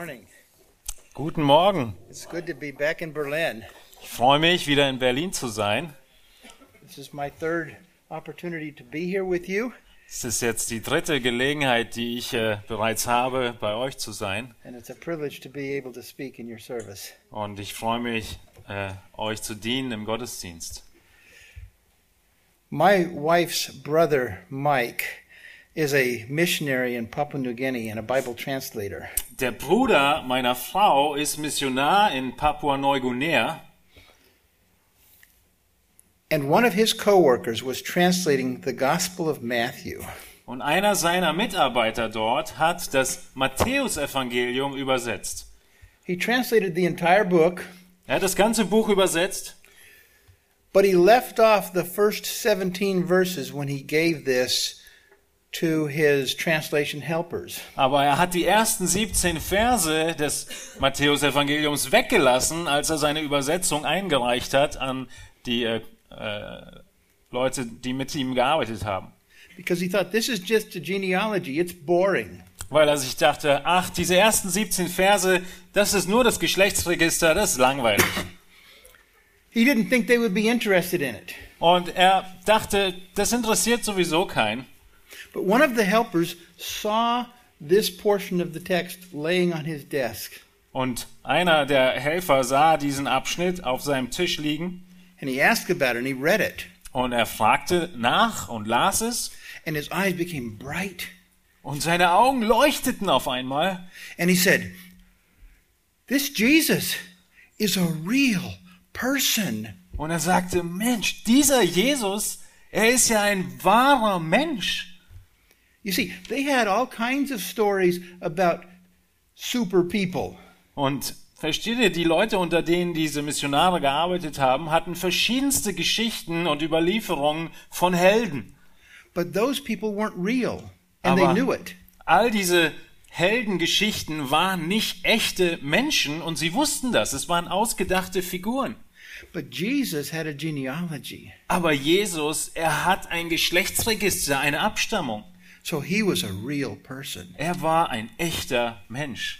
morning. Guten Morgen. It's good to be back in Berlin. Ich freue mich, wieder in Berlin zu sein. This is my third opportunity to be here with you, Es ist jetzt die dritte Gelegenheit, die ich äh, bereits habe, bei euch zu sein. and it's a privilege to be able to speak in your service. Und ich freue mich, äh, euch zu dienen im Gottesdienst. My wife's brother, Mike, is a missionary in Papua New Guinea and a Bible translator. Der Bruder meiner Frau ist Missionar in Papua-Neuguinea. And one of his co-workers was translating the Gospel of Matthew. Und einer seiner Mitarbeiter dort hat das Matthäusevangelium übersetzt. He translated the entire book, Er hat das ganze Buch übersetzt, but he left off the first 17 verses when he gave this to his translation helpers. aber er hat die ersten 17 Verse des Matthäusevangeliums weggelassen, als er seine Übersetzung eingereicht hat an die äh, äh, Leute, die mit ihm gearbeitet haben. Because he thought this is just a genealogy, it's boring. Weil er sich dachte, ach, diese ersten 17 Verse, das ist nur das Geschlechtsregister, das ist langweilig. He didn't think they would be interested in it. Und er dachte, das interessiert sowieso keinen. But one of the helpers saw this portion of the text laying on his desk, Und einer der Helfer sah diesen Abschnitt auf seinem Tisch liegen. And he asked about it, and he read it, und er fragte nach und las es. And his eyes became bright, und seine Augen leuchteten auf einmal. And he said, This Jesus is a real person. und er sagte, Mensch, dieser Jesus, er ist ja ein wahrer Mensch. You see, they had all kinds of stories about super people. Und versteht ihr, die Leute, unter denen diese Missionare gearbeitet haben, hatten verschiedenste Geschichten und Überlieferungen von Helden. But those people weren't real, and they Aber knew it. all diese Heldengeschichten waren nicht echte Menschen und sie wussten das. Es waren ausgedachte Figuren. But Jesus had a genealogy. Aber Jesus, er hat ein Geschlechtsregister, eine Abstammung. So he was a real person. Er war ein echter Mensch.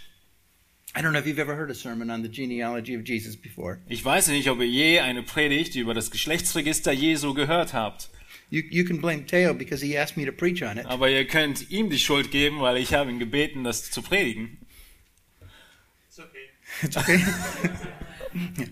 I don't know if you've ever heard a sermon on the genealogy of Jesus before. Ich weiß nicht, ob ihr je eine Predigt über das Geschlechtsregister Jesu gehört habt. You, you can blame Teo because he asked me to preach on it. Aber ihr könnt ihm die Schuld geben, weil ich habe ihn gebeten, das zu predigen. It's okay.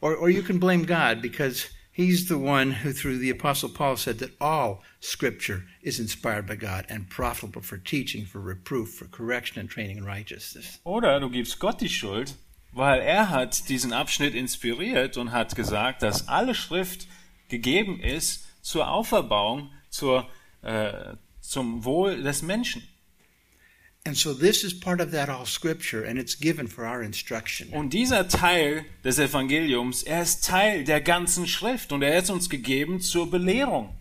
or, or you can blame God because he's the one who, through the Apostle Paul, said that all Scripture is inspired by God and profitable for teaching, for reproof, for correction, and training in righteousness. Oder du gibst Gott die Schuld, weil er hat diesen Abschnitt inspiriert und hat gesagt, dass alle Schrift gegeben ist zur Auferbauung, zur, äh, zum Wohl des Menschen. Und dieser Teil des Evangeliums, er ist Teil der ganzen Schrift und er ist uns gegeben zur Belehrung.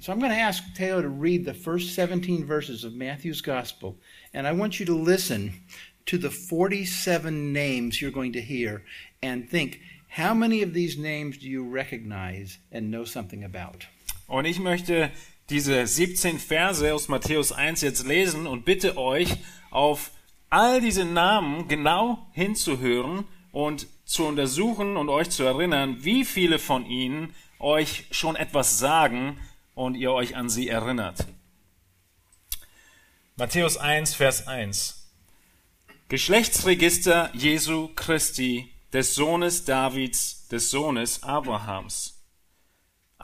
So I'm going to ask Teo to read the first 17 verses of Matthew's Gospel, and I want you to listen to the 47 names you're going to hear and think, how many of these names do you recognize and know something about? Und ich möchte diese 17 Verse aus Matthäus 1 jetzt lesen und bitte euch, auf all diese Namen genau hinzuhören und zu untersuchen und euch zu erinnern, wie viele von ihnen euch schon etwas sagen und ihr euch an sie erinnert. Matthäus 1, Vers 1. Geschlechtsregister Jesu Christi, des Sohnes Davids, des Sohnes Abrahams.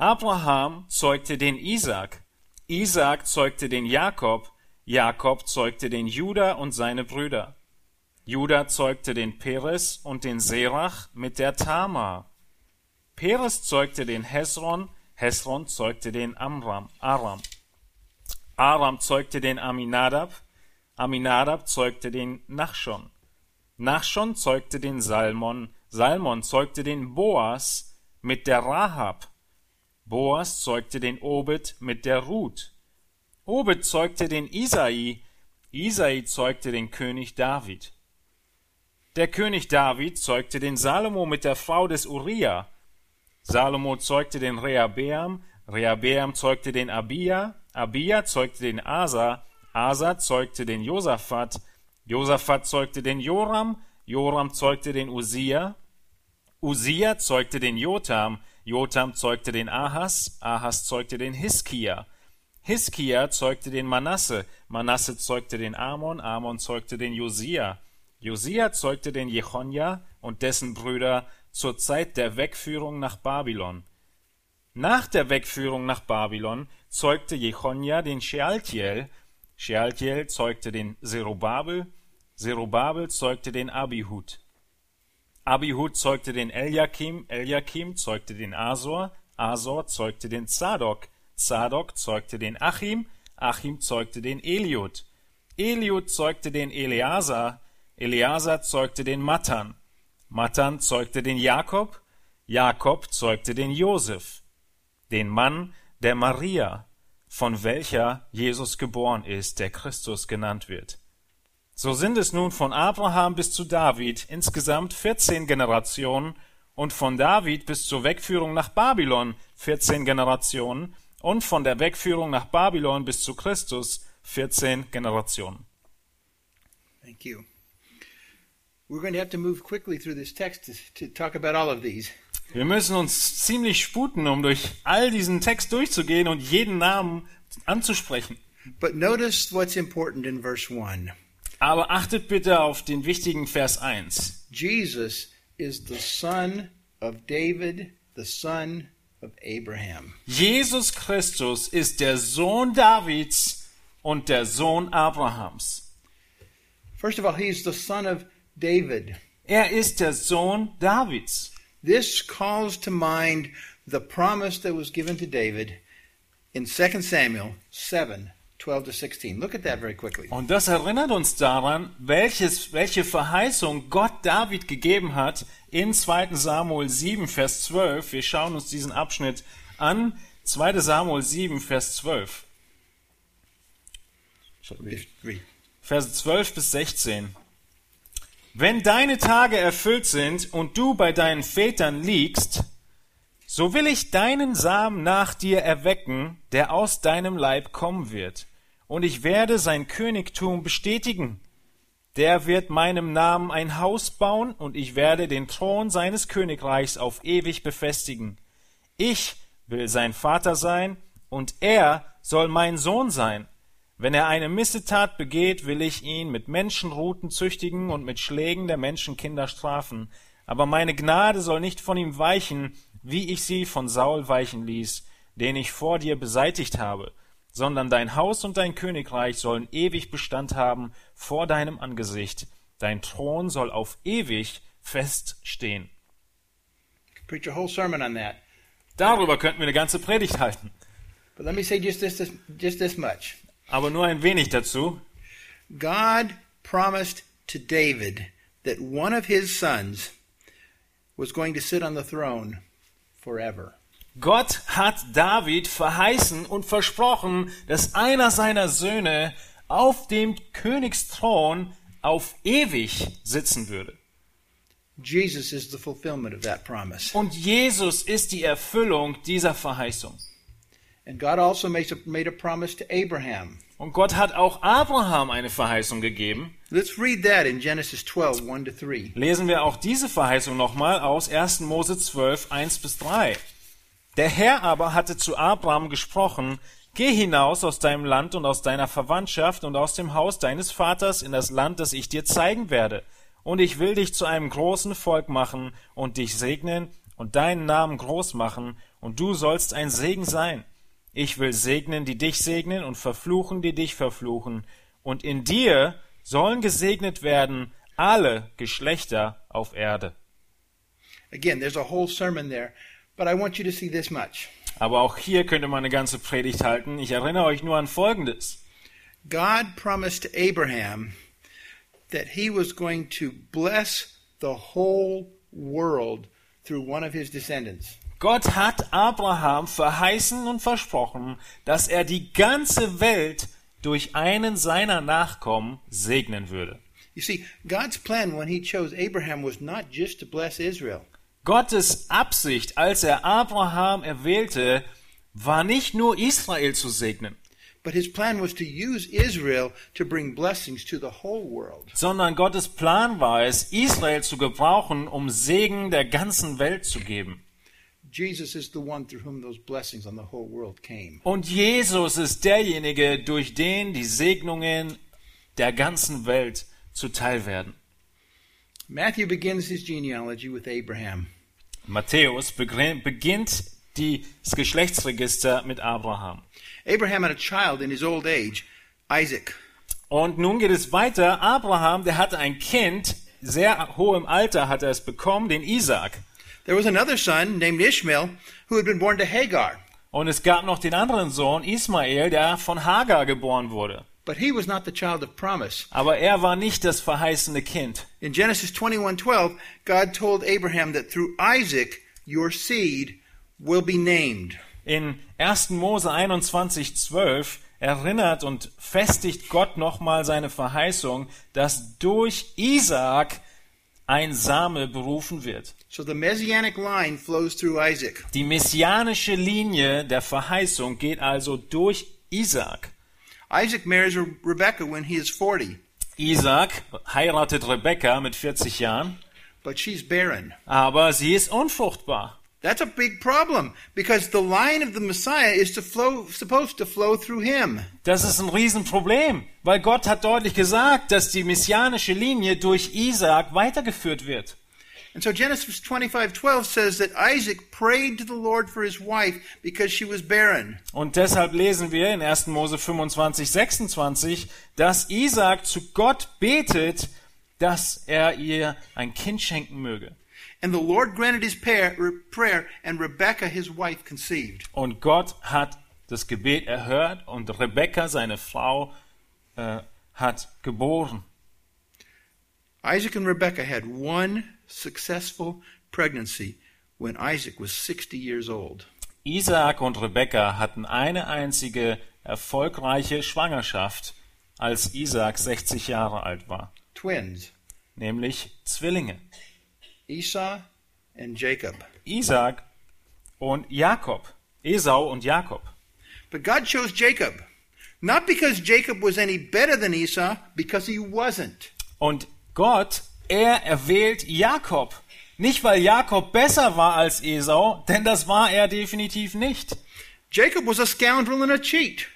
Abraham zeugte den Isaak, Isaak zeugte den Jakob, Jakob zeugte den Juda und seine Brüder. Juda zeugte den Peres und den Serach mit der Tamar. Peres zeugte den Hesron, Hesron zeugte den Amram, Aram. Aram zeugte den Aminadab, Aminadab zeugte den Nachschon. Nachschon zeugte den Salmon, Salmon zeugte den Boas mit der Rahab. Boas zeugte den Obed mit der Ruth. Obed zeugte den Isai, Isai zeugte den König David. Der König David zeugte den Salomo mit der Frau des Uriah. Salomo zeugte den Rehabeam, Rehabeam zeugte den Abia, Abia zeugte den Asa, Asa zeugte den Josaphat, Josaphat zeugte den Joram, Joram zeugte den Usia, Usia zeugte den Jotam, Jotam zeugte den Ahas, Ahas zeugte den Hiskia, Hiskia zeugte den Manasse, Manasse zeugte den Amon, Amon zeugte den Josia, Josia zeugte den Jechonja und dessen Brüder zur Zeit der Wegführung nach Babylon. Nach der Wegführung nach Babylon zeugte Jechonja den Shealtiel, Shealtiel zeugte den Zerubabel, Zerubabel zeugte den Abihud. Abihud zeugte den Eliakim, Eliakim zeugte den Asor, Asor zeugte den Zadok, Zadok zeugte den Achim, Achim zeugte den Eliud. Eliud zeugte den Eleazar, Eleazar zeugte den Matan, Matan zeugte den Jakob, Jakob zeugte den Josef, den Mann der Maria, von welcher Jesus geboren ist, der Christus genannt wird. So sind es nun von Abraham bis zu David insgesamt 14 Generationen und von David bis zur Wegführung nach Babylon 14 Generationen und von der Wegführung nach Babylon bis zu Christus 14 Generationen. Thank you. We're going to have to move quickly through this text to, to talk about all of these. Wir müssen uns ziemlich sputen, um durch all diesen Text durchzugehen und jeden Namen anzusprechen. But notice what's important in verse 1. Aber achtet bitte auf den wichtigen Vers 1. Jesus is the son of David, the son of Abraham. Jesus Christus ist der Sohn Davids und der Sohn Abrahams. First of all, he's the son of David. Er ist der Sohn Davids. This calls to mind the promise that was given to David in 2 Samuel 7 12 to 16. Look at that very quickly. Und das erinnert uns daran, welches, welche Verheißung Gott David gegeben hat in 2. Samuel 7, Vers 12. Wir schauen uns diesen Abschnitt an. 2. Samuel 7, Vers 12. Read. Verse 12 bis 16. Wenn deine Tage erfüllt sind und du bei deinen Vätern liegst, so will ich deinen Samen nach dir erwecken, der aus deinem Leib kommen wird, und ich werde sein Königtum bestätigen. Der wird meinem Namen ein Haus bauen, und ich werde den Thron seines Königreichs auf ewig befestigen. Ich will sein Vater sein, und er soll mein Sohn sein. Wenn er eine Missetat begeht, will ich ihn mit Menschenruten züchtigen und mit Schlägen der Menschenkinder strafen. Aber meine Gnade soll nicht von ihm weichen, wie ich sie von Saul weichen ließ, den ich vor dir beseitigt habe, sondern dein Haus und dein Königreich sollen ewig Bestand haben vor deinem Angesicht. Dein Thron soll auf ewig feststehen. Preach a whole sermon on that. Darüber könnten wir eine ganze Predigt halten. But let me say just this, this just this much. Aber nur ein wenig dazu. God promised to David that one of his sons was going to sit on the throne forever. Gott hat David verheißen und versprochen, dass einer seiner Söhne auf dem Königsthron auf ewig sitzen würde. Jesus is the fulfillment of that promise. Und Jesus ist die Erfüllung dieser Verheißung. And God also makes a, made a promise to Abraham. Und Gott hat auch Abraham eine Verheißung gegeben. Let's read that in Genesis 12, 1 to 3. Lesen wir auch diese Verheißung nochmal aus 1. Mose 12, 1 bis 3. Der Herr aber hatte zu Abraham gesprochen, Geh hinaus aus deinem Land und aus deiner Verwandtschaft und aus dem Haus deines Vaters in das Land, das ich dir zeigen werde. Und ich will dich zu einem großen Volk machen und dich segnen und deinen Namen groß machen, und du sollst ein Segen sein. Ich will segnen, die dich segnen, und verfluchen, die dich verfluchen. Und in dir sollen gesegnet werden alle Geschlechter auf Erde. Again, there's a whole sermon there, but I want you to see this much. Aber auch hier könnte man eine ganze Predigt halten. Ich erinnere euch nur an Folgendes. God promised to Abraham that he was going to bless the whole world through one of his descendants. Gott hat Abraham verheißen und versprochen, dass er die ganze Welt durch einen seiner Nachkommen segnen würde. You see, God's plan when he chose Abraham was not just to bless Israel. Gottes Absicht, als er Abraham erwählte, war nicht nur Israel zu segnen. but his plan was to use Israel to bring blessings to the whole world. sondern Gottes Plan war es, Israel zu gebrauchen, um Segen der ganzen Welt zu geben. Jesus is the one through whom those blessings on the whole world came. Und Jesus ist derjenige, durch den die Segnungen der ganzen Welt zuteil werden. Matthew begins his genealogy with Abraham. Matthäus beginnt das Geschlechtsregister mit Abraham. Abraham had a child in his old age, Isaac. Und nun geht es weiter. Abraham, der hatte ein Kind, sehr hohem Alter hat er es bekommen, den Isaac. There was another son named Ishmael who had been born to Hagar, Und es gab noch den anderen Sohn, Ismael, der von Hagar geboren wurde. But he was not the child of promise. Aber er war nicht das verheißene Kind. In Genesis 21:12, God told Abraham that through Isaac your seed will be named. In 1. Mose 21, 12 erinnert und festigt Gott nochmal seine Verheißung, dass durch Isaak ein Same berufen wird. So the messianic line flows through Isaac. Die messianische Linie der Verheißung geht also durch Isaak. Isaac marries Re- Rebekah when he is 40, Isaak heiratet Rebekka mit 40 Jahren, but she's barren. aber sie ist unfruchtbar. That's a big problem because the line of the Messiah is to flow supposed to flow through him. Das ist ein Riesenproblem, weil Gott hat deutlich gesagt, dass die messianische Linie durch Isaak weitergeführt wird. And so Genesis 25:12 says that Isaac prayed to the Lord for his wife because she was barren. Und deshalb lesen wir in 1. Mose 25, 26, dass Isaac zu Gott betet, dass er ihr ein Kind schenken möge. And the Lord granted his prayer, and Rebekah his wife conceived. Und Gott hat das Gebet erhört und Rebekka, seine Frau, äh, hat geboren. Isaac and Rebekah had one successful pregnancy when Isaac was 60 years old. Isaak und Rebekka hatten eine einzige erfolgreiche Schwangerschaft, als Isaak 60 Jahre alt war, Twins, nämlich Zwillinge. Esau and Jacob. Isaak und Jakob, Esau und Jakob. But God chose Jacob, not because Jacob was any better than Esau, because he wasn't. Und Gott, er erwählt Jakob. Nicht, weil Jakob besser war als Esau, denn das war er definitiv nicht. Jacob was a scoundrel and a cheat.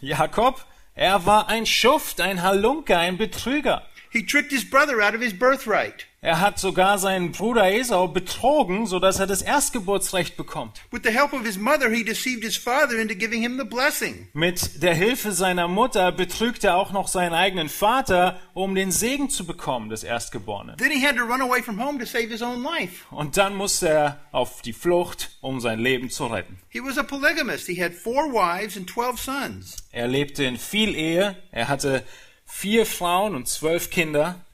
Jakob, er war ein Schuft, ein Halunke, ein Betrüger. He tricked his brother out of his birthright. Er hat sogar seinen Bruder Esau betrogen, sodass er das Erstgeburtsrecht bekommt. With the help of his mother, he deceived his father into giving him the blessing. Mit der Hilfe seiner Mutter betrügt er auch noch seinen eigenen Vater, um den Segen zu bekommen des Erstgeborenen. Then he had to run away from home to save his own life. Und dann musste er auf die Flucht, um sein Leben zu retten. He was a polygamist. He had four wives and 12 sons. Er lebte in viel Ehe, er hatte vier Frauen und zwölf Kinder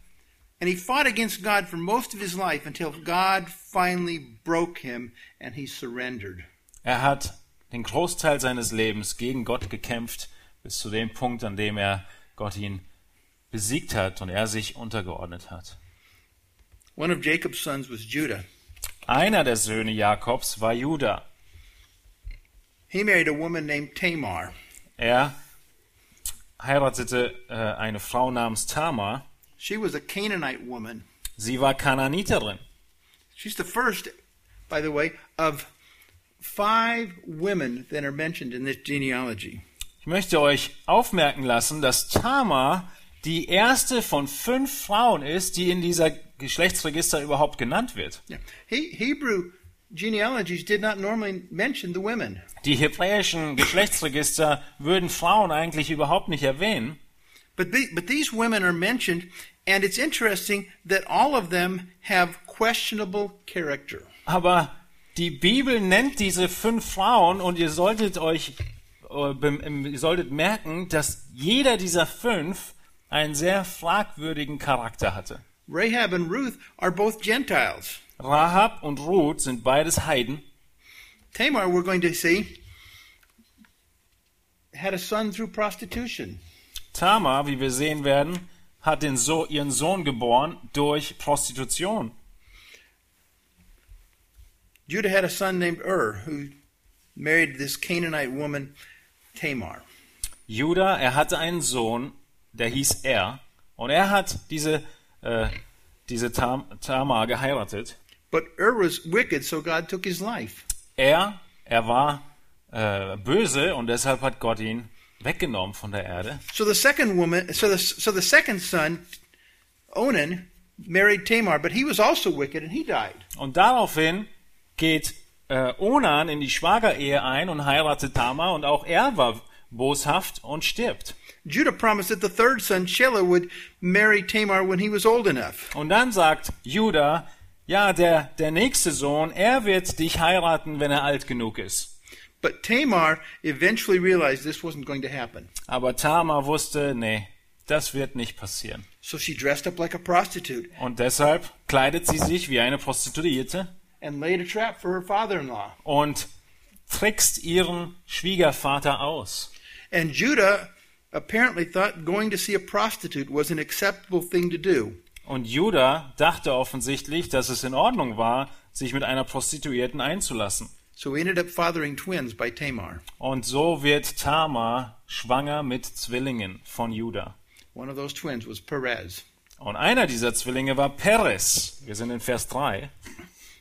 And he fought against God for most of his life until God finally broke him and he surrendered. Er hat den Großteil seines Lebens gegen Gott gekämpft, bis zu dem Punkt, an dem er Gott ihn besiegt hat und er sich untergeordnet hat. One of Jacob's sons was Judah. Einer der Söhne Jakobs war Juda. He married a woman named Tamar. Er heiratete äh, eine Frau namens Tamar. She was a Canaanite woman. Sie war Kananiterin. She's the first, by the way, of five women that are mentioned in this genealogy. Ich möchte euch aufmerken lassen, dass Tamar die erste von fünf Frauen ist, die in dieser Geschlechtsregister überhaupt genannt wird. Yeah. He, Hebrew genealogies did not normally mention the women. Die hebräischen Geschlechtsregister würden Frauen eigentlich überhaupt nicht erwähnen. But, the, but these women are mentioned, and it's interesting that all of them have questionable character. Aber die Bibel nennt diese fünf Frauen und ihr solltet euch, äh, bem- ihr solltet merken, dass jeder dieser fünf einen sehr fragwürdigen Charakter hatte. Rahab and Ruth are both Gentiles. Rahab und Ruth sind beides Heiden. Tamar, we're going to see, had a son through prostitution. Tamar, wie wir sehen werden, hat den so ihren Sohn geboren durch Prostitution. Judah had a son named Ur, who married this Canaanite woman, Tamar. Judah, er hatte einen Sohn, der hieß Er. Und er hat diese, äh, diese Tam Tamar geheiratet. But Ur was wicked, so God took his life. Er, er war äh, böse und deshalb hat Gott ihn weggenommen von der Erde. So the second woman, so the so the second son, Onan, married Tamar, but he was also wicked and he died. Und daraufhin geht äh, Onan in die Schwagerehe ein und heiratet Tamar und auch er war boshaft und stirbt. Judah promised that the third son, Shelah, would marry Tamar when he was old enough. Und dann sagt Judah, ja, der, der nächste Sohn, er wird dich heiraten, wenn er alt genug ist. But Tamar eventually realized this wasn't going to happen. Aber Tamar wusste, nee, das wird nicht passieren. So she dressed up like a prostitute Und deshalb kleidet sie sich wie eine Prostituierte and laid a trap for her father in law. und trickst ihren Schwiegervater aus. And Judah apparently thought going to see a prostitute was an acceptable thing to do. Und Judah dachte offensichtlich, dass es in Ordnung war, sich mit einer Prostituierten einzulassen. So he ended up fathering twins by Tamar. Und so wird Tamar schwanger mit Zwillingen von Judah. One of those twins was Perez. Und einer dieser Zwillinge war Peres. Wir sind in Vers 3.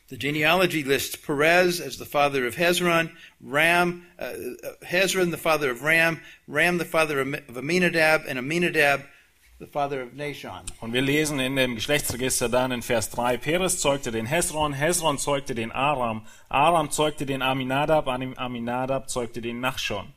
The genealogy lists Perez as the father of Hezron, Ram, uh, uh, Hezron the father of Ram, Ram the father of Aminadab, and Aminadab the father of Nashon. Und wir lesen in dem Geschlechtsregister dann in Vers 3, Peres zeugte den Hezron, Hezron zeugte den Aram, Aram zeugte den Aminadab, Ami- Aminadab zeugte den Nachschon.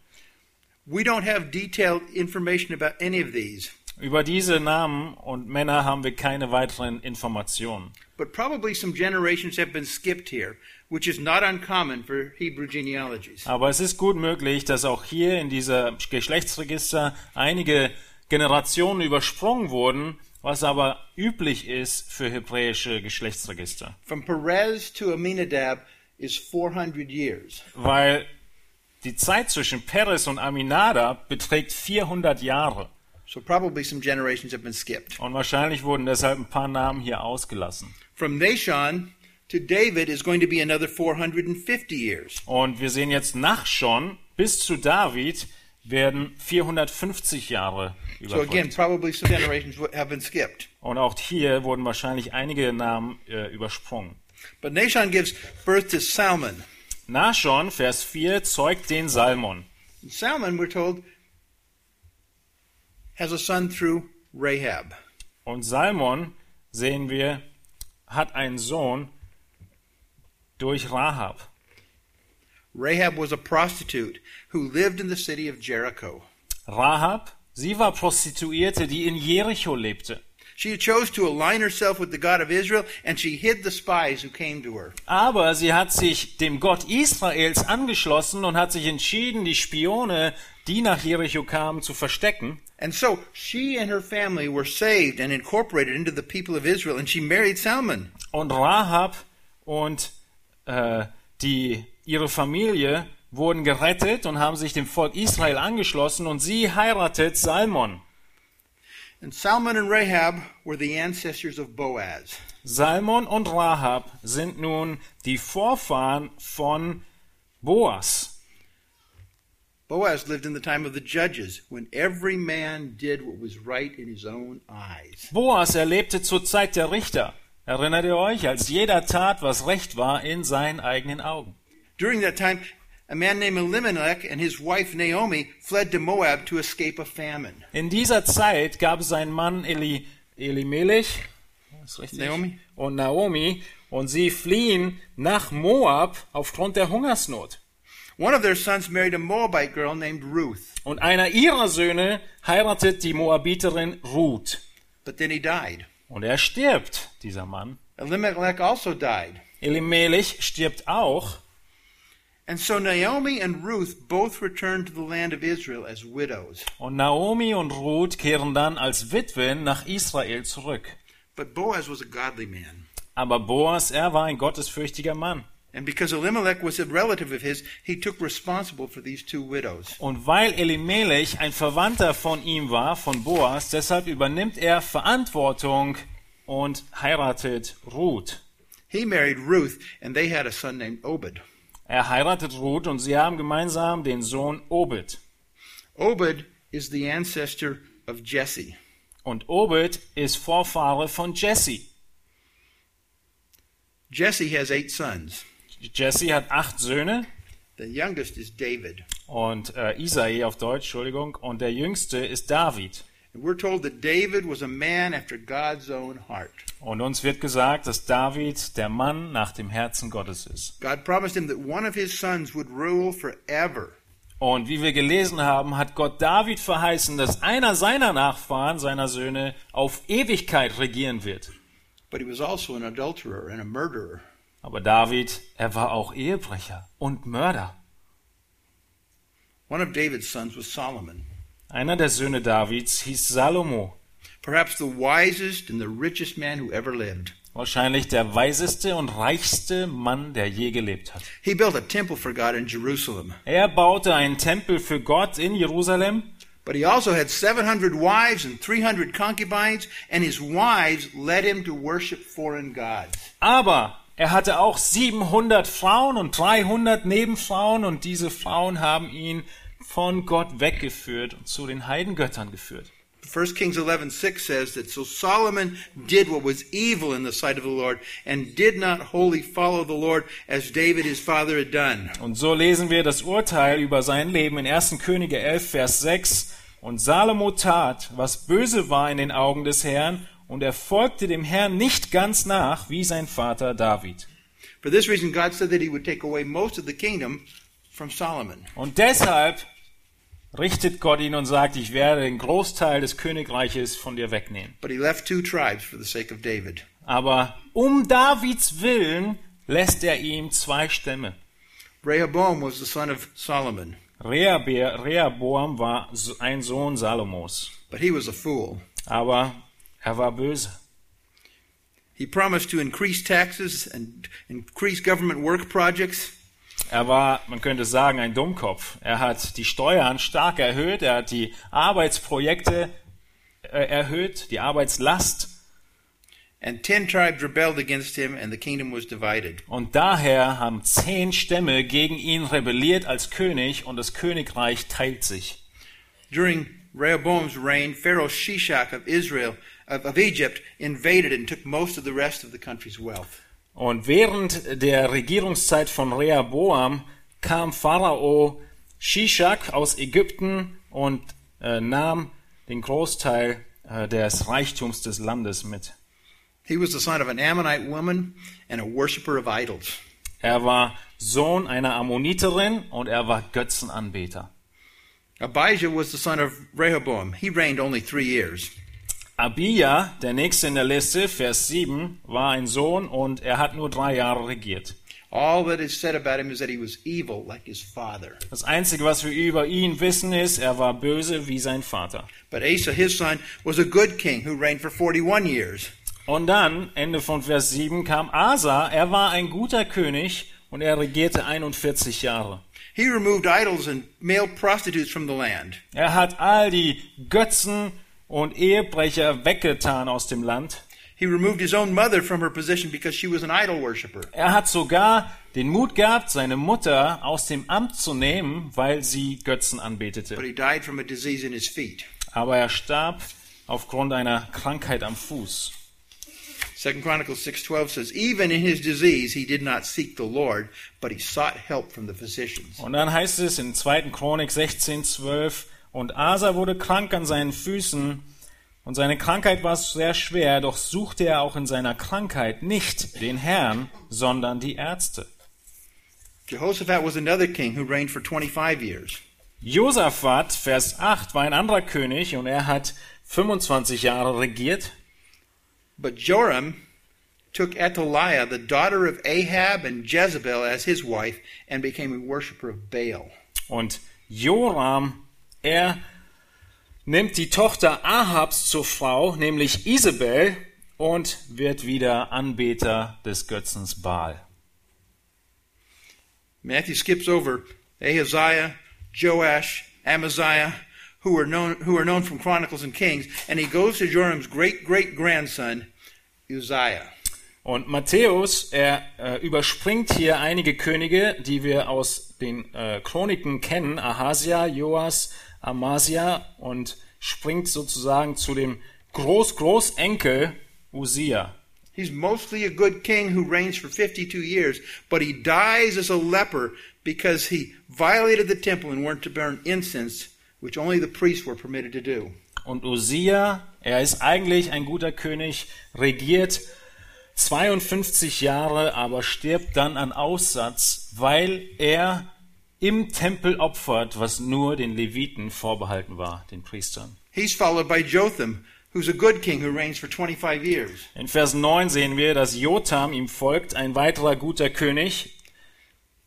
We don't have detailed information about any of these, Über diese Namen und Männer haben wir keine weiteren Informationen. but probably some generations have been skipped here, which is not uncommon for Hebrew genealogies. Aber es ist gut möglich, dass auch hier in dieser Geschlechtsregister einige Generationen übersprungen wurden, was aber üblich ist für hebräische Geschlechtsregister. From Perez to Aminadab is 400 years. Weil die Zeit zwischen Peres und Aminadab beträgt 400 Jahre. So probably some generations have been skipped. Und wahrscheinlich wurden deshalb ein paar Namen hier ausgelassen. From Nashon to David is going to be another 450 years. Und wir sehen jetzt nach schon bis zu David werden 450 Jahre So again, überbrückt. probably some generations have been skipped. Und auch hier wurden wahrscheinlich einige Namen äh, übersprungen. But Nashon gives birth to Salmon. Nashon, Vers 4, zeugt den Salmon. And Salmon, we're told, has a son through Rahab. Und Salmon, sehen wir, hat einen Sohn durch Rahab. Rahab was a prostitute who lived in the city of Jericho. Rahab, sie war Prostituierte, die in Jericho lebte. She chose to align herself with the God of Israel, and she hid the spies who came to her. Aber sie hat sich dem Gott Israels angeschlossen und hat sich entschieden, die Spione, die nach Jericho kamen, zu verstecken. And so she and her family were saved and incorporated into the people of Israel, and she married Salmon. Und Rahab und äh, die, ihre Familie wurden gerettet und haben sich dem Volk Israel angeschlossen und sie heiratet Salmon. And Salmon and Rahab were the ancestors of Boaz. Salmon und Rahab sind nun die Vorfahren von Boas. Boaz lived in the time of the judges, when every man did what was right in his own eyes. Boas erlebte zur Zeit der Richter. Erinnert ihr euch, als jeder tat, was recht war in seinen eigenen Augen. During that time, a man named Elimelech and his wife Naomi fled to Moab to escape a famine. In dieser Zeit gab es einen Mann, Eli, Elimelech? Naomi? und Naomi, und sie fliehen nach Moab aufgrund der Hungersnot. One of their sons married a Moabite girl named Ruth, Und einer ihrer Söhne heiratet die Moabiterin Ruth. but then he died. Und er stirbt, dieser Mann. Elimelech also died. Elimelech stirbt auch. And so Naomi and Ruth both returned to the land of Israel as widows. Und Naomi und Ruth kehren dann als Witwen nach Israel zurück. But Boaz was a godly man. Aber Boas, er war ein gottesfürchtiger Mann. And because Elimelech was a relative of his, he took responsible for these two widows. Und weil Elimelech ein Verwandter von ihm war, von Boas, deshalb übernimmt er Verantwortung und heiratet Ruth. He married Ruth, and they had a son named Obed. Er heiratet Ruth und sie haben gemeinsam den Sohn Obed. Obed is the ancestor of Jesse. Und Obed ist Vorfahre von Jesse. Jesse has eight sons. Jesse hat acht Söhne The youngest is David. und äh, Isai auf Deutsch, Entschuldigung, und der jüngste ist David. Und uns wird gesagt, dass David der Mann nach dem Herzen Gottes ist. God promised him that one of his sons would rule forever. Und wie wir gelesen haben, hat Gott David verheißen, dass einer seiner Nachfahren, seiner Söhne, auf Ewigkeit regieren wird. But he was also an adulterer and a murderer. Aber David, er war auch Ehebrecher und Mörder. One of David's sons was Solomon, Einer der Söhne Davids hieß Salomo, perhaps the wisest and the richest man who ever lived. wahrscheinlich der weiseste und reichste Mann, der je gelebt hat. He built a temple for God in Jerusalem, Er baute einen Tempel für Gott in Jerusalem, but he also had 700 wives and 300 concubines, and his wives led him to worship foreign gods. aber er hatte auch 700 Frauen und 300 Nebenfrauen und diese Frauen haben ihn von Gott weggeführt und zu den Heidengöttern geführt. 1 Kings 11:6 says that so Solomon did what was evil in the sight of the Lord and did not wholly follow the Lord as David his father had done. Und so lesen wir das Urteil über sein Leben in 1. Könige 11, Vers 6. Und Salomo tat, was böse war in den Augen des Herrn, und er folgte dem Herrn nicht ganz nach, wie sein Vater David. For this reason God said that he would take away most of the kingdom from Solomon. Und deshalb richtet Gott ihn und sagt, ich werde den Großteil des Königreiches von dir wegnehmen. But he left two tribes for the sake of David. Aber um Davids willen lässt er ihm zwei Stämme. Rehoboam was the son of Solomon, Rehoboam war ein Sohn Salomos, but he was a fool. aber er war böse. He promised to increase taxes and increase government work projects, Er war, man könnte sagen, ein Dummkopf. Er hat die Steuern stark erhöht, er hat die Arbeitsprojekte äh, erhöht, die Arbeitslast. and 10 tribes rebelled against him and the kingdom was divided. Und daher haben zehn Stämme gegen ihn rebelliert als König und das Königreich teilt sich. During Rehoboam's reign, Pharaoh Shishak of Israel of, of Egypt invaded and took most of the rest of the country's wealth. Und während der Regierungszeit von Rehoboam kam Pharao Shishak aus Ägypten und äh, nahm den Großteil äh, des Reichtums des Landes mit. He was the son of an Ammonite woman and a worshiper of idols. Er war Sohn einer Ammoniterin und er war Götzenanbeter. Abijah was the son of Rehoboam. He reigned only three years. Abia, der nächste in der Liste, Vers 7, war ein Sohn und er hat nur drei Jahre regiert. All that is said about him is that he was evil like his father. Das Einzige, was wir über ihn wissen, ist, er war böse wie sein Vater. But Asa, his son, was a good king who reigned for 41 years. Und dann, Ende von Vers 7, kam Asa, er war ein guter König und er regierte 41 Jahre. He removed idols and male prostitutes from the land. Er hat all die Götzen und Ehebrecher weggetan aus dem Land. He removed his own mother from her position because she was an idol worshiper. Er hat sogar den Mut gehabt, seine Mutter aus dem Amt zu nehmen, weil sie Götzen But anbetete. he died from a disease in his feet. Aber er starb aufgrund einer Krankheit am Fuß. Second Chronicles 6:12 says, "Even in his disease he did not seek the Lord, but he sought help from the physicians." Und dann heißt es in 2. Chronik 16, 12, und Asa wurde krank an seinen Füßen, und seine Krankheit war sehr schwer, doch suchte er auch in seiner Krankheit nicht den Herrn, sondern die Ärzte. Jehoshaphat was another king who reigned for 25 years. Josaphat, Vers 8, war ein anderer König und er hat 25 Jahre regiert. But Joram took Athaliah, the daughter of Ahab and Jezebel, as his wife and became a worshiper of Baal. Und Joram, er nimmt die Tochter Ahabs zur Frau, nämlich Isabel, und wird wieder Anbeter des Götzens Baal. Matthew skips over Ahaziah, Joash, Amaziah, who are known who are known from Chronicles and Kings, and he goes to Joram's great great grandson Uzziah. Und Matthäus, er äh, überspringt hier einige Könige, die wir aus den äh, Chroniken kennen, Ahasia, Joas, Amasia und springt sozusagen zu dem Groß-Großenkel Usia. He's mostly a good king who reigns for 52 years, but he dies as a leper because he violated the temple and weren't to burn incense, which only the priests were permitted to do. Und Usia, er ist eigentlich ein guter König, regiert 52 Jahre, aber stirbt dann an Aussatz, weil er im Tempel opfert, was nur den Leviten vorbehalten war, den Priestern. He's followed by Jotham, who's a good king who reigns for 25 years. In Vers 9 sehen wir, dass Jotham ihm folgt, ein weiterer guter König,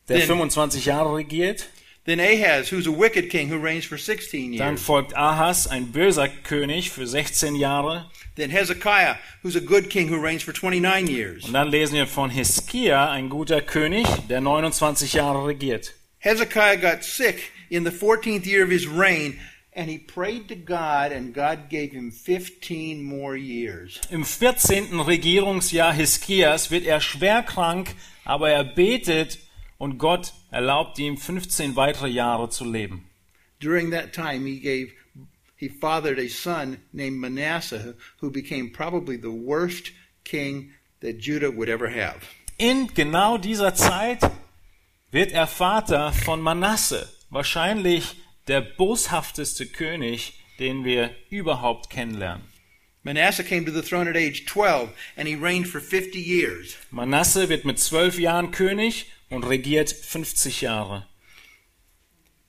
der Den- 25 Jahre regiert. Then Ahaz, who's a wicked king who reigns for 16 Dann years. folgt Ahas, ein böser König für 16 Jahre. Then Hezekiah, who's a good king who reigns for 29 years. Und dann lesen wir von Hiskia, ein guter König, der 29 Jahre regiert. Hezekiah got sick in the 14th year of his reign, and he prayed to God, and God gave him 15 more years. Im 14. Regierungsjahr Hiskias wird er schwer krank, aber er betet und Gott erlaubt ihm 15 weitere Jahre zu leben. During that time, he gave he fathered a son named Manasseh, who became probably the worst king that Judah would ever have. In genau dieser Zeit wird er Vater von Manasse, wahrscheinlich der boshafteste König, den wir überhaupt kennenlernen. Manasseh came to the throne at age 12, and he reigned for 50 years. Manasse wird mit zwölf Jahren König und regiert 50 Jahre.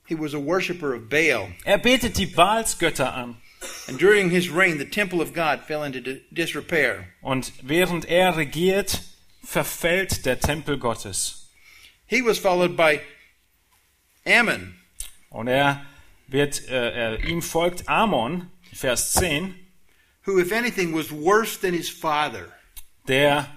He was a worshiper of Baal, Er betet die Baalsgötter an. and during his reign, the temple of God fell into di- disrepair. Und während er regiert, verfällt der Tempel Gottes. He was followed by Ammon, Und er wird, äh, äh, ihm folgt Amon, Vers 10, who, if anything, was worse than his father. der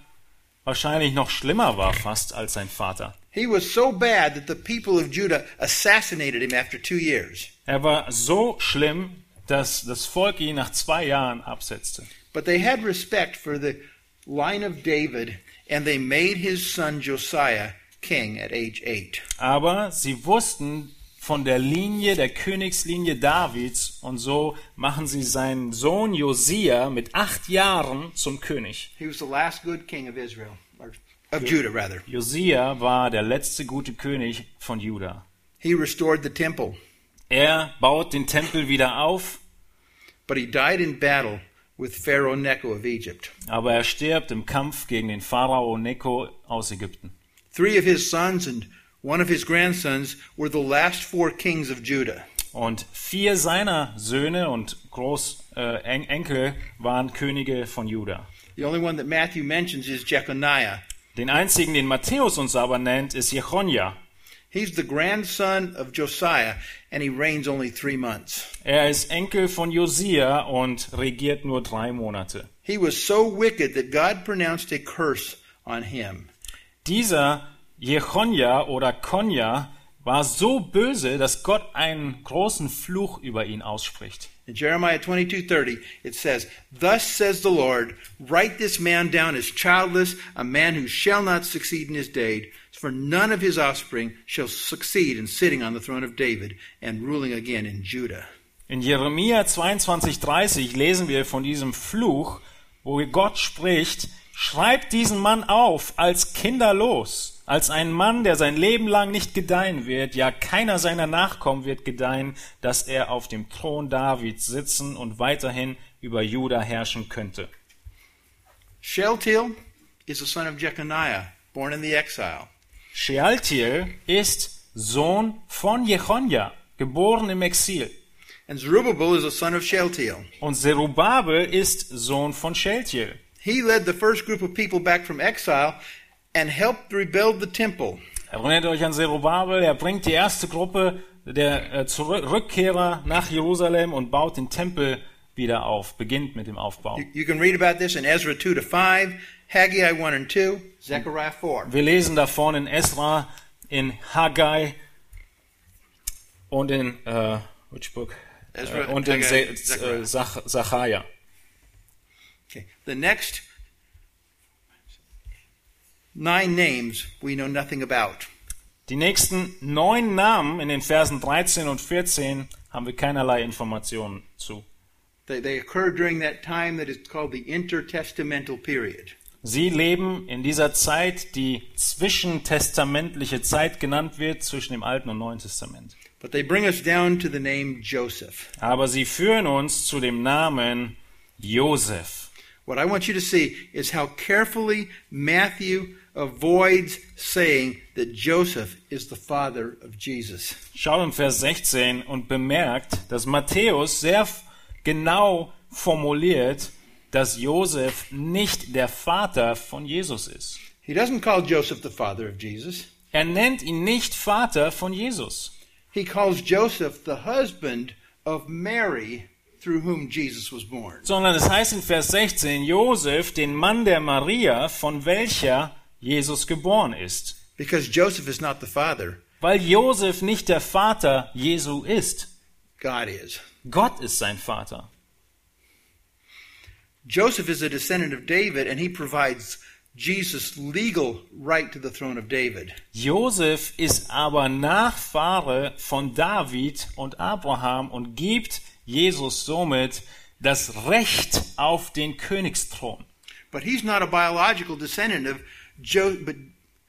wahrscheinlich noch schlimmer war fast als sein Vater. He was so bad that the people of Judah assassinated him after two years. Er war so schlimm, dass das Volk ihn nach zwei Jahren absetzte. But they had respect for the line of David, and they made his son Josiah king at age eight. Aber sie wussten von der Linie, der Königslinie Davids, und so machen sie seinen Sohn Josia mit acht Jahren zum König. He was the last good king of Israel, or of Judah, rather. Josia war der letzte gute König von Juda. He restored the temple, Er baut den Tempel wieder auf, but he died in battle with Pharaoh Necho of Egypt. aber er stirbt im Kampf gegen den Pharao Neko aus Ägypten. Three of his sons and one of his grandsons were the last four kings of Judah. Und vier seiner Söhne und Großenkel äh, En- Enkel waren Könige von Juda. The only one that Matthew mentions is Jeconiah. Den einzigen, den Matthäus uns aber nennt, ist Jechonja. He's the grandson of Josiah, and he reigns only three months. Er ist Enkel von Josia und regiert nur drei Monate. He was so wicked that God pronounced a curse on him. Dieser Jechonja oder Konja war so böse, dass Gott einen großen Fluch über ihn ausspricht. In Jeremiah 22:30, it says, "Thus says the Lord, write this man down as childless, a man who shall not succeed in his days, for none of his offspring shall succeed in sitting on the throne of David and ruling again in Judah." In Jeremia 22,30 lesen wir von diesem Fluch, wo Gott spricht, schreibt diesen Mann auf als kinderlos, als ein Mann, der sein Leben lang nicht gedeihen wird, ja keiner seiner Nachkommen wird gedeihen, dass er auf dem Thron Davids sitzen und weiterhin über Juda herrschen könnte. Shealtiel is the son of Jeconiah, born in the exile. Shealtiel ist Sohn von Jechonja, geboren im Exil. And Zerubbabel is the son of Shealtiel. Und Zerubabel ist Sohn von Shealtiel. He led the first group of people back from exile and helped rebuild the temple. Erinnert euch an Zerubabel, er bringt die erste Gruppe der äh, Rückkehrer nach Jerusalem und baut den Tempel wieder auf, beginnt mit dem Aufbau. You, can read about this in Ezra 2 to 5, Haggai 1 and 2, Zechariah 4. Wir lesen davon in Esra, in Haggai und in äh, which book? Ezra, äh, und in Haggai, äh, Zach Zachariah. Okay. The next nine names we know nothing about. Die nächsten neun Namen in den Versen 13 und 14 haben wir keinerlei Informationen zu. They, they occurred during that time that is called the intertestamental period. Sie leben in dieser Zeit, die zwischentestamentliche Zeit genannt wird zwischen dem Alten und Neuen Testament. But they bring us down to the name Joseph. Aber sie führen uns zu dem Namen Josef. What I want you to see is how carefully Matthew avoids saying that Joseph is the father of Jesus. Schaut in Vers 16 und bemerkt, dass Matthäus sehr genau formuliert, dass Josef nicht der Vater von Jesus ist. He doesn't call Joseph the father of Jesus. Er nennt ihn nicht Vater von Jesus. He calls Joseph the husband of Mary through whom Jesus was born. sondern es heißt in Vers 16, Josef, den Mann der Maria, von welcher Jesus geboren ist. Because Joseph is not the father, Weil Josef nicht der Vater Jesu ist. God is. Gott ist sein Vater. Joseph is a descendant of David, and he provides Jesus' legal right to the throne of David. Josef ist aber Nachfahre von David und Abraham und gibt Jesus somit das Recht auf den Königsthron. But he's not a biological descendant of Jo. But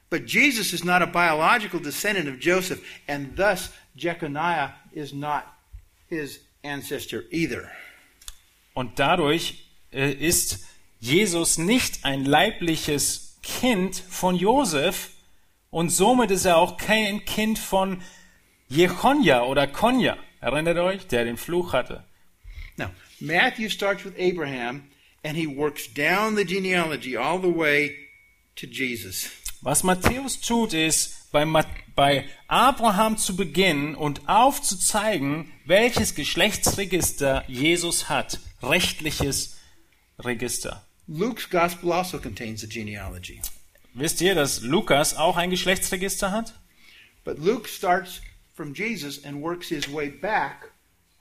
but Jesus is not a biological descendant of Joseph, and thus Jeconiah is not his ancestor either. Und dadurch äh, ist Jesus nicht ein leibliches Kind von Josef und somit ist er auch kein Kind von Jechonja oder Konja. Erinnert euch, der den Fluch hatte. Now Matthew starts with Abraham, and he works down the genealogy all the way to Jesus. Was Matthäus tut, ist, bei, Ma bei Abraham zu beginnen und aufzuzeigen, welches Geschlechtsregister Jesus hat. Rechtliches Register. Luke's gospel also contains a genealogy, Wisst ihr, dass Lukas auch ein Geschlechtsregister hat? but Luke starts from Jesus and works his way back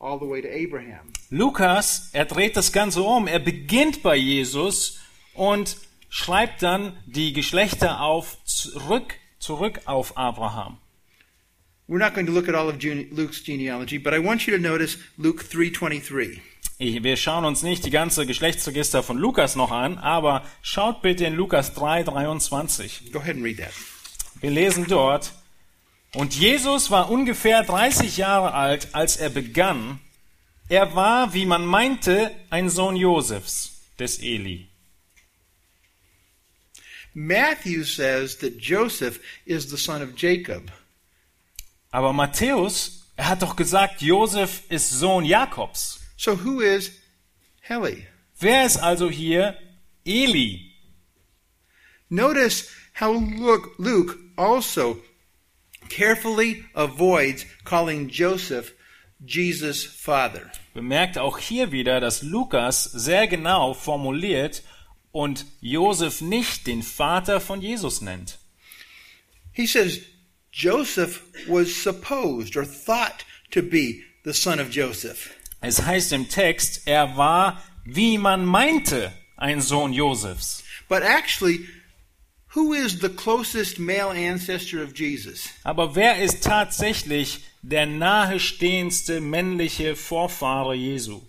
all the way to Abraham. Lukas, er dreht das Ganze um. Er beginnt bei Jesus und schreibt dann die Geschlechter auf zurück, zurück auf Abraham. We're not going to look at all of Luke's genealogy, but I want you to notice Luke 3:23. Ich, wir schauen uns nicht die ganze Geschlechtsregister von Lukas noch an, aber schaut bitte in Lukas 3, 23. Go ahead and read that. Wir lesen dort, und Jesus war ungefähr 30 Jahre alt, als er begann. Er war, wie man meinte, ein Sohn Josefs, des Eli. Matthew says that Joseph is the son of Jacob. Aber Matthäus, er hat doch gesagt, Josef ist Sohn Jakobs. So who is Heli? Wer ist also hier Eli? Notice how Luke, Luke also carefully avoids calling Joseph Jesus' father. Bemerkt auch hier wieder, dass Lukas sehr genau formuliert und Josef nicht den Vater von Jesus nennt. He says Joseph was supposed or thought to be the son of Joseph. Es heißt im Text, er war, wie man meinte, ein Sohn Josefs. But actually, who is the closest male ancestor of Jesus? Aber wer ist tatsächlich der nahestehendste männliche Vorfahre Jesu?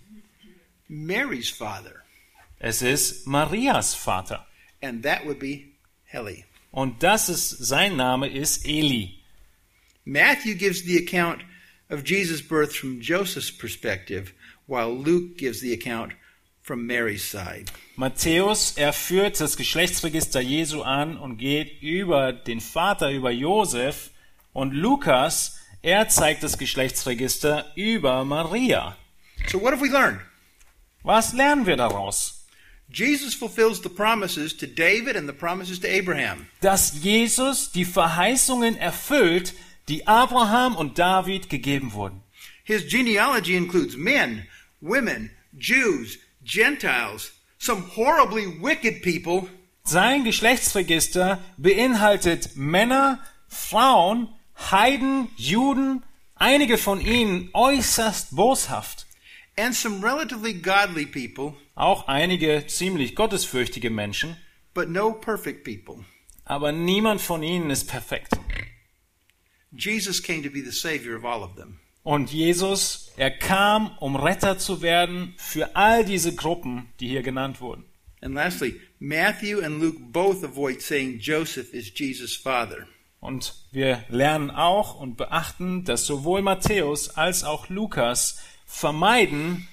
Mary's father. Es ist Marias Vater. And that would be Heli. Und das ist, sein Name ist Eli. Matthew gives the account of Jesus' birth from Joseph's perspective, while Luke gives the account from Mary's side. Matthäus, er führt das Geschlechtsregister Jesu an und geht über den Vater, über Josef. Und Lukas, er zeigt das Geschlechtsregister über Maria. So, what have we learned? Was lernen wir daraus? Jesus fulfills the promises to David and the promises to Abraham. Dass Jesus die Verheißungen erfüllt, die Abraham und David gegeben wurden. His genealogy includes men, women, Jews, Gentiles, some horribly wicked people, Sein Geschlechtsregister beinhaltet Männer, Frauen, Heiden, Juden, einige von ihnen äußerst boshaft, and some relatively godly people, auch einige ziemlich gottesfürchtige Menschen, but no perfect people. aber niemand von ihnen ist perfekt. Jesus came to be the Savior of all of them. Und Jesus, er kam, um Retter zu werden für all diese Gruppen, die hier genannt wurden. And lastly, Matthew and Luke both avoid saying Joseph is Jesus' father. Und wir lernen auch und beachten, dass sowohl Matthäus als auch Lukas vermeiden,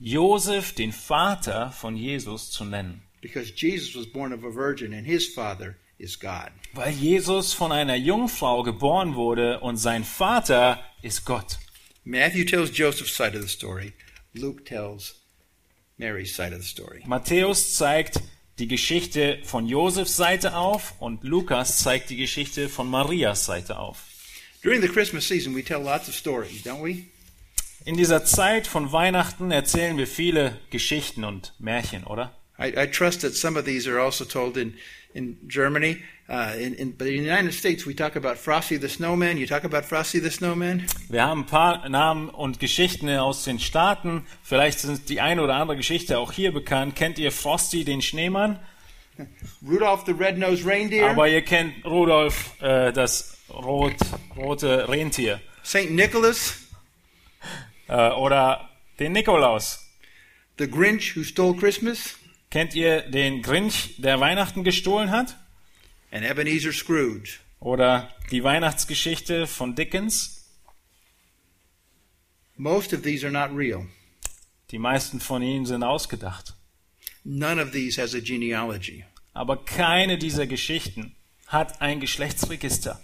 Josef den Vater von Jesus zu nennen. Because Jesus was born of a virgin and his father is God. Weil Jesus von einer Jungfrau geboren wurde und sein Vater ist Gott. Matthew tells Joseph's side of the story, Luke tells Mary's side of the story. Matthäus zeigt die Geschichte von Josefs Seite auf und Lukas zeigt die Geschichte von Marias Seite auf. During the Christmas season, we tell lots of stories, don't we? In dieser Zeit von Weihnachten erzählen wir viele Geschichten und Märchen, oder? I, I trust that some of these are also told in, in Germany. Uh, in, in, but in the United States, we talk about Frosty the Snowman. You talk about Frosty the Snowman? Wir haben ein paar Namen und Geschichten aus den Staaten. Vielleicht sind die eine oder andere Geschichte auch hier bekannt. Kennt ihr Frosty den Schneemann? Rudolph the Red-Nosed Reindeer? Aber ihr kennt Rudolf äh, das rot, rote Rentier. St. Nicholas? Äh, oder den Nikolaus. The Grinch who stole Christmas? Kennt ihr den Grinch, der Weihnachten gestohlen hat? And Ebenezer Scrooge? Oder die Weihnachtsgeschichte von Dickens? Most of these are not real. Die meisten von ihnen sind ausgedacht. None of these has a genealogy. Aber keine dieser Geschichten hat ein Geschlechtsregister.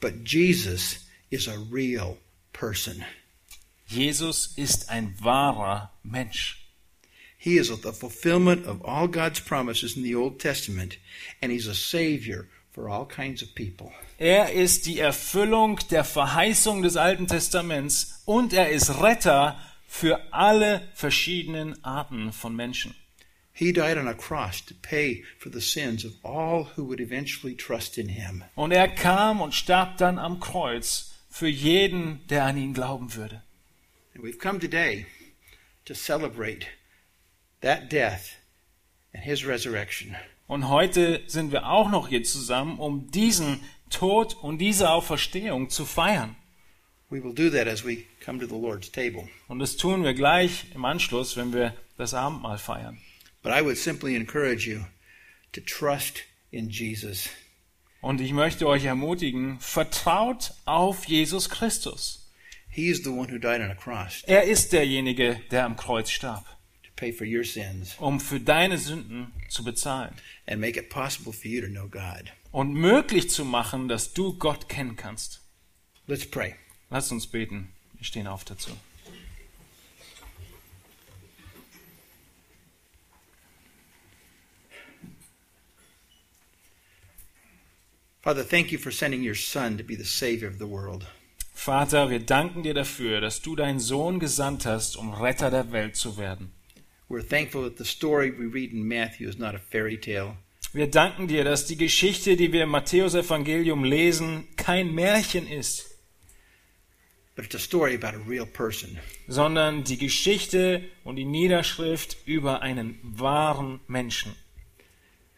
But Jesus is a real person. Jesus ist ein wahrer Mensch. He is the fulfillment of all God's promises in the Old Testament, and He's a Savior for all kinds of people. Er ist die Erfüllung der Verheißung des Alten Testaments und er ist Retter für alle verschiedenen Arten von Menschen. He died on a cross to pay for the sins of all who would eventually trust in Him. Und er kam und starb dann am Kreuz für jeden, der an ihn glauben würde. And we've come today to celebrate that death and His resurrection. Und heute sind wir auch noch hier zusammen, um diesen Tod und diese Auferstehung zu feiern. We will do that as we come to the Lord's table. Und das tun wir gleich im Anschluss, wenn wir das Abendmahl feiern. But I would simply encourage you to trust in Jesus. Und ich möchte euch ermutigen, vertraut auf Jesus Christus. He is the one who died on a cross Er ist derjenige, der am Kreuz starb, pay for your sins um für deine Sünden zu bezahlen and make it possible for you to know God. und möglich zu machen, dass du Gott kennen kannst. Let's pray. Lasst uns beten. Wir stehen auf dazu. Father, thank you for sending your Son to be the Savior of the world. Vater, wir danken dir dafür, dass du deinen Sohn gesandt hast, um Retter der Welt zu werden. We're thankful that the story we read in Matthew is not a fairy tale, Wir danken dir, dass die Geschichte, die wir im Matthäusevangelium lesen, kein Märchen ist, but it's a story about a real person. sondern die Geschichte und die Niederschrift über einen wahren Menschen.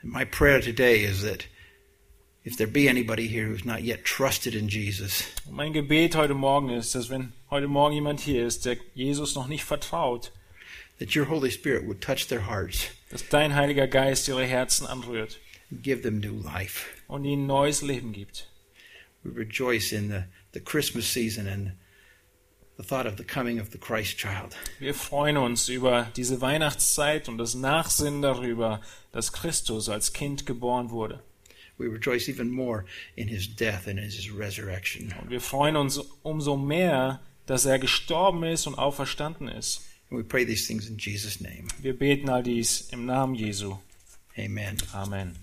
My prayer today is that if there be anybody here who's not yet trusted in Jesus, mein Gebet heute Morgen ist, dass wenn heute Morgen jemand hier ist, der Jesus noch nicht vertraut, that your Holy Spirit would touch their hearts dass dein Heiliger Geist ihre Herzen anrührt give them new life. und ihnen neues Leben gibt. We rejoice in the, the Christmas season and the thought of the coming of the Christ child. Wir freuen uns über diese Weihnachtszeit und das Nachsinnen darüber, dass Christus als Kind geboren wurde. We rejoice even more in his death and in his resurrection. Und wir freuen uns umso mehr, dass er gestorben ist und auferstanden ist. We pray these things in Jesus' name. Wir beten all dies im Namen Jesu. Amen. Amen.